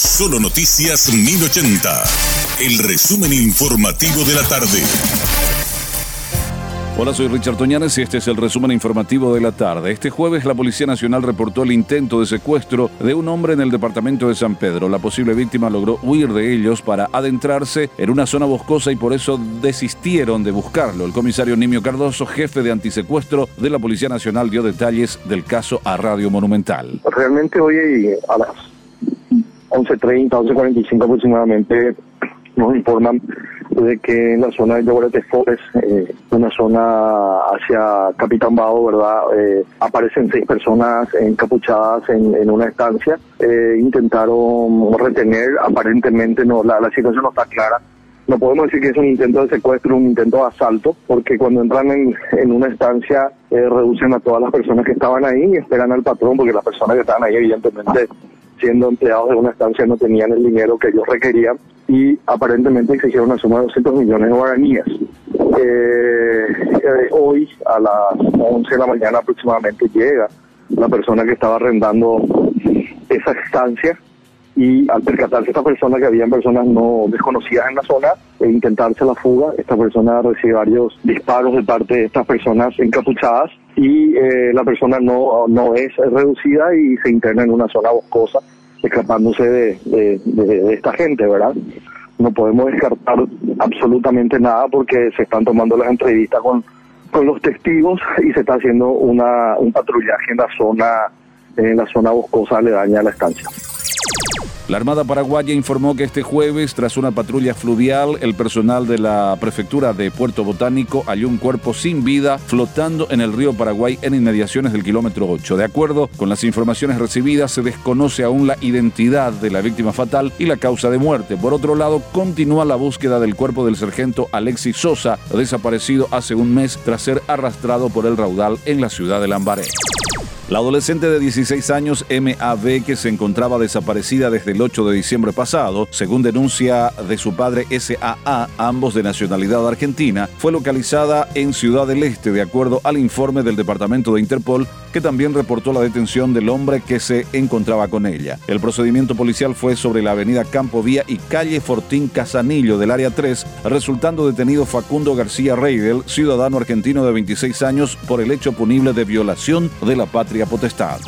Solo Noticias 1080. El resumen informativo de la tarde. Hola, soy Richard Toñanes y este es el resumen informativo de la tarde. Este jueves la Policía Nacional reportó el intento de secuestro de un hombre en el departamento de San Pedro. La posible víctima logró huir de ellos para adentrarse en una zona boscosa y por eso desistieron de buscarlo. El comisario Nimio Cardoso, jefe de antisecuestro de la Policía Nacional, dio detalles del caso a Radio Monumental. Realmente hoy a las 11.30, 11.45 aproximadamente nos informan de que en la zona de Llorete Forest, eh, una zona hacia Capitán Bado, ¿verdad? Eh, aparecen seis personas encapuchadas en, una estancia. Eh, intentaron retener, aparentemente no, la, situación no está clara. No podemos decir que es un intento de secuestro, un intento de asalto, porque cuando entran en, en una estancia reducen a todas las personas que estaban ahí y esperan al patrón, porque las personas que estaban ahí evidentemente siendo empleados de una estancia no tenían el dinero que ellos requerían y aparentemente exigieron una suma de 200 millones de guaraníes. Eh, eh, hoy a las 11 de la mañana aproximadamente llega la persona que estaba arrendando esa estancia y al percatarse esta persona que habían personas no desconocidas en la zona e intentarse la fuga, esta persona recibe varios disparos de parte de estas personas encapuchadas y eh, la persona no, no es reducida y se interna en una zona boscosa escapándose de, de, esta gente, ¿verdad? No podemos descartar absolutamente nada porque se están tomando las entrevistas con, con los testigos y se está haciendo una, un patrullaje en la zona en la zona boscosa aledaña a la estancia. La Armada Paraguaya informó que este jueves, tras una patrulla fluvial, el personal de la prefectura de Puerto Botánico halló un cuerpo sin vida flotando en el río Paraguay en inmediaciones del kilómetro 8. De acuerdo con las informaciones recibidas, se desconoce aún la identidad de la víctima fatal y la causa de muerte. Por otro lado, continúa la búsqueda del cuerpo del sargento Alexis Sosa, desaparecido hace un mes tras ser arrastrado por el raudal en la ciudad de Lambaré. La adolescente de 16 años, MAB, que se encontraba desaparecida desde el 8 de diciembre pasado, según denuncia de su padre SAA, ambos de nacionalidad argentina, fue localizada en Ciudad del Este, de acuerdo al informe del Departamento de Interpol, que también reportó la detención del hombre que se encontraba con ella. El procedimiento policial fue sobre la avenida Campo Vía y calle Fortín Casanillo del área 3, resultando detenido Facundo García Reidel, ciudadano argentino de 26 años, por el hecho punible de violación de la patria potestad.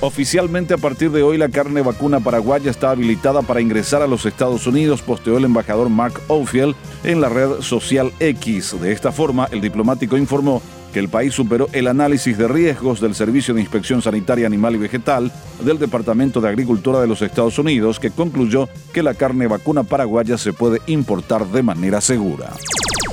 Oficialmente a partir de hoy la carne vacuna paraguaya está habilitada para ingresar a los Estados Unidos, posteó el embajador Mark Oldfield en la red social X. De esta forma, el diplomático informó que el país superó el análisis de riesgos del Servicio de Inspección Sanitaria Animal y Vegetal del Departamento de Agricultura de los Estados Unidos, que concluyó que la carne vacuna paraguaya se puede importar de manera segura.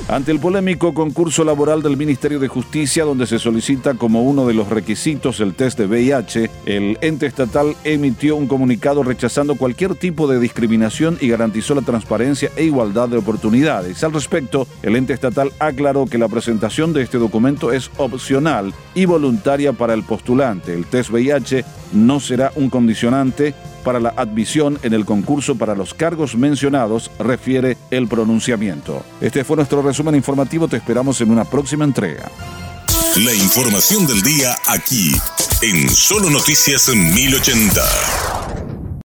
Ante el polémico concurso laboral del Ministerio de Justicia, donde se solicita como uno de los requisitos el test de VIH, el ente estatal emitió un comunicado rechazando cualquier tipo de discriminación y garantizó la transparencia e igualdad de oportunidades. Al respecto, el ente estatal aclaró que la presentación de este documento es opcional y voluntaria para el postulante. El test VIH no será un condicionante para la admisión en el concurso para los cargos mencionados, refiere el pronunciamiento. Este fue nuestro resumen informativo, te esperamos en una próxima entrega. La información del día aquí, en Solo Noticias 1080.